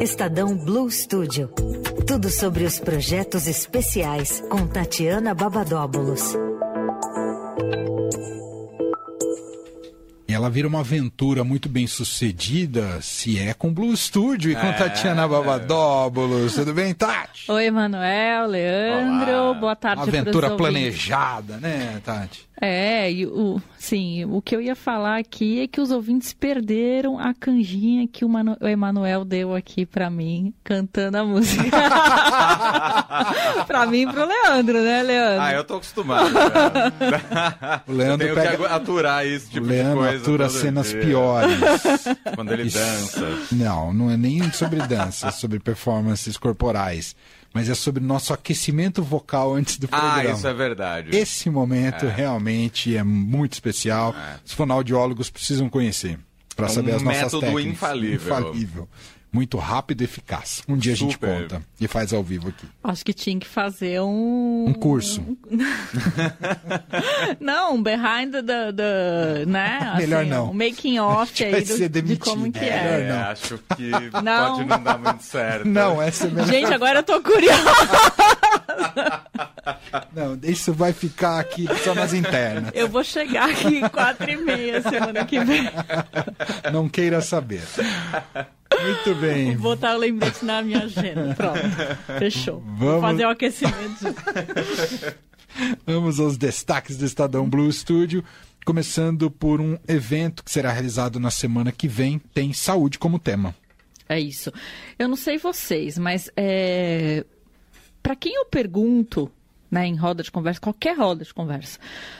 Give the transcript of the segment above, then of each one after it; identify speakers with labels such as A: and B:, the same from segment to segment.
A: Estadão Blue Studio. Tudo sobre os projetos especiais com Tatiana Babadóbulos.
B: ela vira uma aventura muito bem sucedida, se é com Blue Studio e com é... Tatiana Babadóbulos. Tudo bem, Tati?
C: Oi, Manuel, Leandro,
B: Olá.
C: boa tarde.
B: Uma aventura planejada, né, Tati?
C: É, e o, sim, o que eu ia falar aqui é que os ouvintes perderam a canjinha que o, Manu, o Emanuel deu aqui para mim, cantando a música. para mim e pro Leandro, né, Leandro?
D: Ah, eu tô acostumado.
B: o Leandro
D: eu
B: tenho
D: pega... que aturar isso tipo
B: o Leandro
D: de coisa.
B: atura cenas dia. piores.
D: Quando ele dança.
B: Não, não é nem sobre dança, é sobre performances corporais mas é sobre nosso aquecimento vocal antes do programa.
D: Ah, isso é verdade.
B: Esse momento é. realmente é muito especial. É. Os fonoaudiólogos precisam conhecer para é um saber as nossas técnicas.
D: método infalível.
B: Infalível muito rápido e eficaz. Um dia Super. a gente conta e faz ao vivo aqui.
C: Acho que tinha que fazer um.
B: Um curso.
C: não, um behind the. the né? Assim,
B: Melhor não.
C: Um making off aí do, de como que é.
D: é. Não. Acho que não. pode não dar muito certo.
B: Não, essa é melhor.
C: Gente, agora eu tô curiosa.
B: Não, isso vai ficar aqui só nas internas.
C: Eu vou chegar aqui quatro e meia semana que vem.
B: Não queira saber. Muito bem.
C: Vou botar o lembrete na minha agenda. Pronto. Fechou. Vamos... Vou fazer o aquecimento.
B: Vamos aos destaques do Estadão Blue Studio. Começando por um evento que será realizado na semana que vem, tem saúde como tema.
C: É isso. Eu não sei vocês, mas é... para quem eu pergunto né, em roda de conversa, qualquer roda de conversa,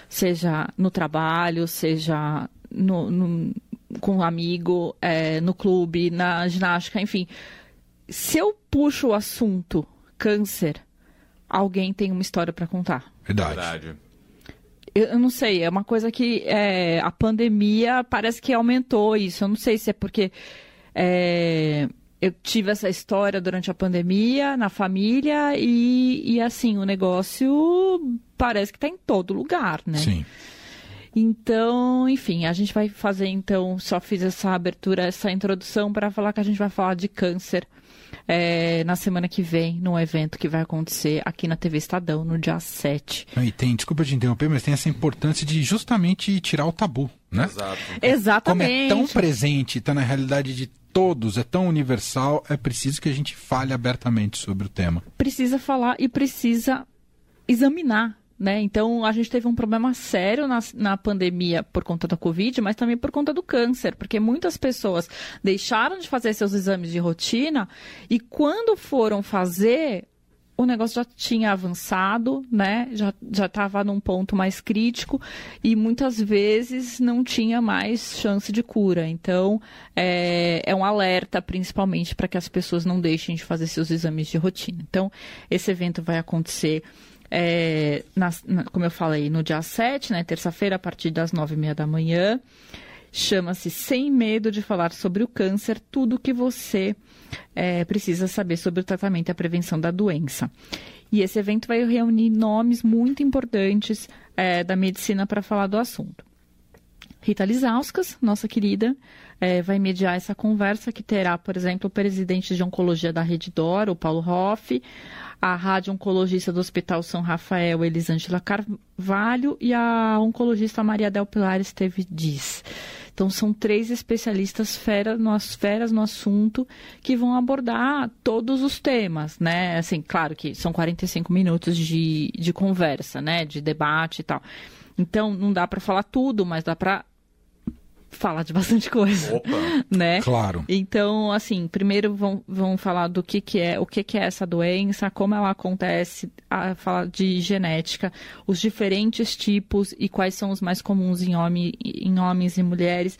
C: seja no trabalho, seja no, no com um amigo, é, no clube, na ginástica, enfim. Se eu puxo o assunto câncer, alguém tem uma história para contar.
B: Verdade. Verdade.
C: Eu, eu, não sei, é uma coisa que é, a pandemia parece que aumentou isso. Eu não sei se é porque é, eu tive essa história durante a pandemia, na família, e, e assim, o negócio parece que está em todo lugar, né?
B: Sim.
C: Então, enfim, a gente vai fazer então, só fiz essa abertura, essa introdução para falar que a gente vai falar de câncer é, na semana que vem, num evento que vai acontecer aqui na TV Estadão, no dia 7.
B: E tem, desculpa te interromper, mas tem essa importância de justamente tirar o tabu, né?
D: Exato.
C: Exatamente.
B: Como é tão presente, está na realidade de todos, é tão universal, é preciso que a gente fale abertamente sobre o tema.
C: Precisa falar e precisa examinar né? Então, a gente teve um problema sério na, na pandemia por conta da Covid, mas também por conta do câncer, porque muitas pessoas deixaram de fazer seus exames de rotina e quando foram fazer, o negócio já tinha avançado, né? Já estava num ponto mais crítico e muitas vezes não tinha mais chance de cura. Então é, é um alerta, principalmente para que as pessoas não deixem de fazer seus exames de rotina. Então esse evento vai acontecer é, na, na, como eu falei, no dia 7, né, terça-feira, a partir das nove e meia da manhã. Chama-se Sem Medo de Falar sobre o Câncer, tudo que você é, precisa saber sobre o tratamento e a prevenção da doença. E esse evento vai reunir nomes muito importantes é, da medicina para falar do assunto. Rita Lizauskas, nossa querida, é, vai mediar essa conversa que terá, por exemplo, o presidente de oncologia da Rede Dora, o Paulo Hoff, a rádio-oncologista do Hospital São Rafael, Elisângela Carvalho, e a oncologista Maria Del Pilar Esteve Diz. Então, são três especialistas fera no, feras no assunto que vão abordar todos os temas, né? Assim, claro que são 45 minutos de, de conversa, né? De debate e tal. Então, não dá para falar tudo, mas dá para fala de bastante coisa,
D: Opa.
C: né?
B: Claro.
C: Então, assim, primeiro vão, vão falar do que, que é, o que, que é essa doença, como ela acontece, a, falar de genética, os diferentes tipos e quais são os mais comuns em, homem, em homens e mulheres.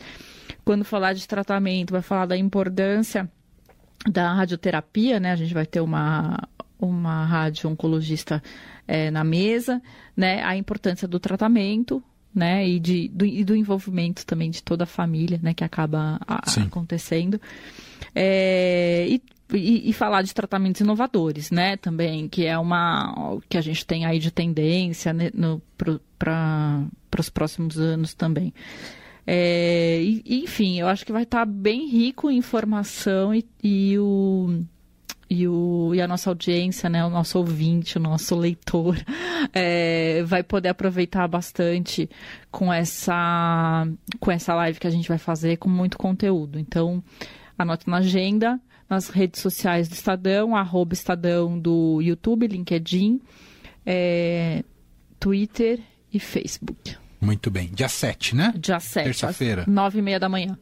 C: Quando falar de tratamento, vai falar da importância da radioterapia, né? A gente vai ter uma, uma radio-oncologista é, na mesa, né? A importância do tratamento, né? E, de, do, e do envolvimento também de toda a família, né? Que acaba a, acontecendo. É, e, e, e, falar de tratamentos inovadores, né? Também, que é uma que a gente tem aí de tendência né, para os próximos anos também. É, e- enfim, eu acho que vai estar bem rico em informação e, e o e, o, e a nossa audiência, né, o nosso ouvinte, o nosso leitor, é, vai poder aproveitar bastante com essa, com essa live que a gente vai fazer com muito conteúdo. Então, anote na agenda, nas redes sociais do Estadão, arroba Estadão do YouTube, LinkedIn, é, Twitter e Facebook.
B: Muito bem. Dia 7, né?
C: Dia 7,
B: Terça-feira.
C: nove e meia da manhã.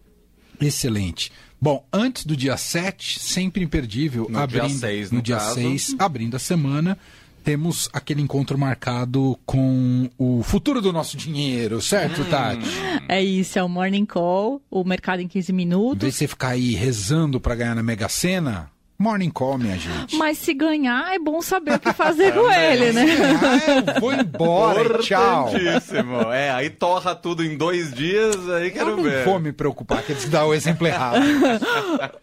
B: Excelente. Bom, antes do dia 7, sempre imperdível,
D: No
B: abrindo,
D: dia seis,
B: no,
D: no
B: dia
D: caso.
B: 6, abrindo a semana, temos aquele encontro marcado com o futuro do nosso dinheiro,
D: Hum.
B: certo, Tati?
C: É isso, é o Morning Call, o mercado em 15
B: Em
C: minutos.
B: vez de você ficar aí rezando pra ganhar na Mega Sena, Morning Call, minha gente.
C: Mas se ganhar, é bom saber o que fazer com ele, né?
B: Ah, eu vou embora, tchau.
D: É, aí torra tudo em dois dias, aí
B: Eu
D: quero
B: não
D: ver.
B: vou me preocupar, que eles dão o exemplo errado.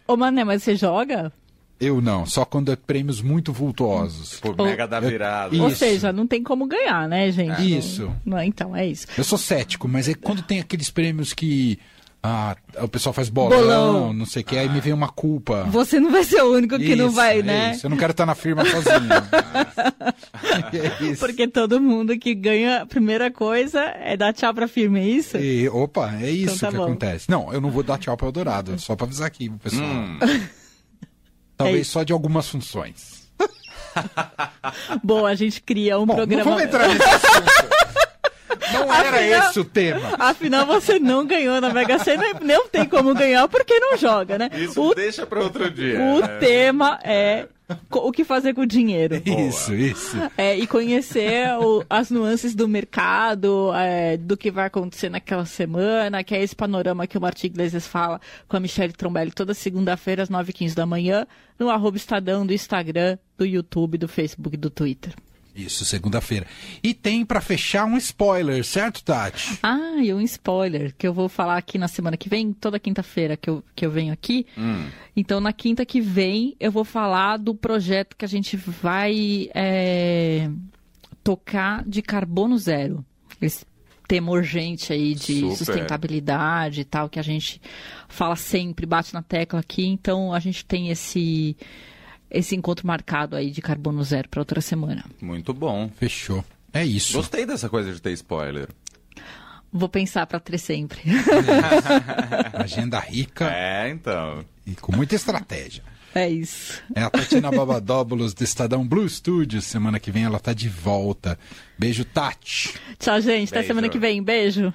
C: Ô, Mané, mas você joga?
B: Eu não, só quando é prêmios muito vultuosos.
D: Por mega da virada.
C: Ou
B: Isso.
C: seja, não tem como ganhar, né, gente?
B: Isso.
C: Não- não- então, é isso.
B: Eu sou cético, mas é quando tem aqueles prêmios que ah, o pessoal faz bolão,
C: Bolão.
B: não sei o que, aí me vem uma culpa.
C: Você não vai ser o único que não
B: Isso,
C: vai,
B: é
C: né?
B: isso. Eu não quero estar na firma sozinho. é isso.
C: Porque todo mundo que ganha, a primeira coisa é dar tchau pra firma, é isso?
B: E, opa, é isso
C: Então tá
B: que
C: bom.
B: acontece. Não, eu não vou dar tchau para Eldorado, só para avisar aqui pro pessoal.
D: Hum.
B: Talvez
C: É
B: só de algumas funções.
C: Bom, a gente cria um
B: Bom,
C: programa.
B: não vamos entrar nesse assunto. Não era
C: Afinal-
B: esse o tema.
C: Afinal, você não ganhou na Mega Sena e não tem como ganhar porque não joga, né?
D: Isso
C: O,
D: deixa pra outro dia.
C: o
D: né?
C: tema é co- o que fazer com o dinheiro.
B: Isso, isso.
C: É, e conhecer o- as nuances do mercado, é, do que vai acontecer naquela semana, que é esse panorama que o Martim Iglesias fala com a Michelle Trombelli toda segunda-feira às 9h15 da manhã, no arroba Estadão do Instagram, do YouTube, do Facebook e do Twitter.
B: Isso, segunda-feira. E tem para fechar um spoiler, certo, Tati?
C: Ah, e um spoiler que eu vou falar aqui na semana que vem, toda quinta-feira que eu, que eu venho aqui. Então, na quinta que vem, eu vou falar do projeto que a gente vai é, tocar de carbono zero. Esse tema urgente aí de
D: Super.
C: sustentabilidade e tal, que a gente fala sempre, bate na tecla aqui. Então, a gente tem esse, esse encontro marcado aí de carbono zero para outra semana.
D: Muito bom.
B: Fechou. É isso.
D: Gostei dessa coisa de ter spoiler.
C: Vou pensar para ter sempre.
B: Agenda rica
D: É, então.
B: e com muita estratégia.
C: é isso.
B: É a Tatiana Babadóbulos do Estadão Blue Studios. Semana que vem ela tá de volta. Beijo, Tati.
C: Tchau, gente. Até
D: Beijo.
C: semana que vem. Beijo.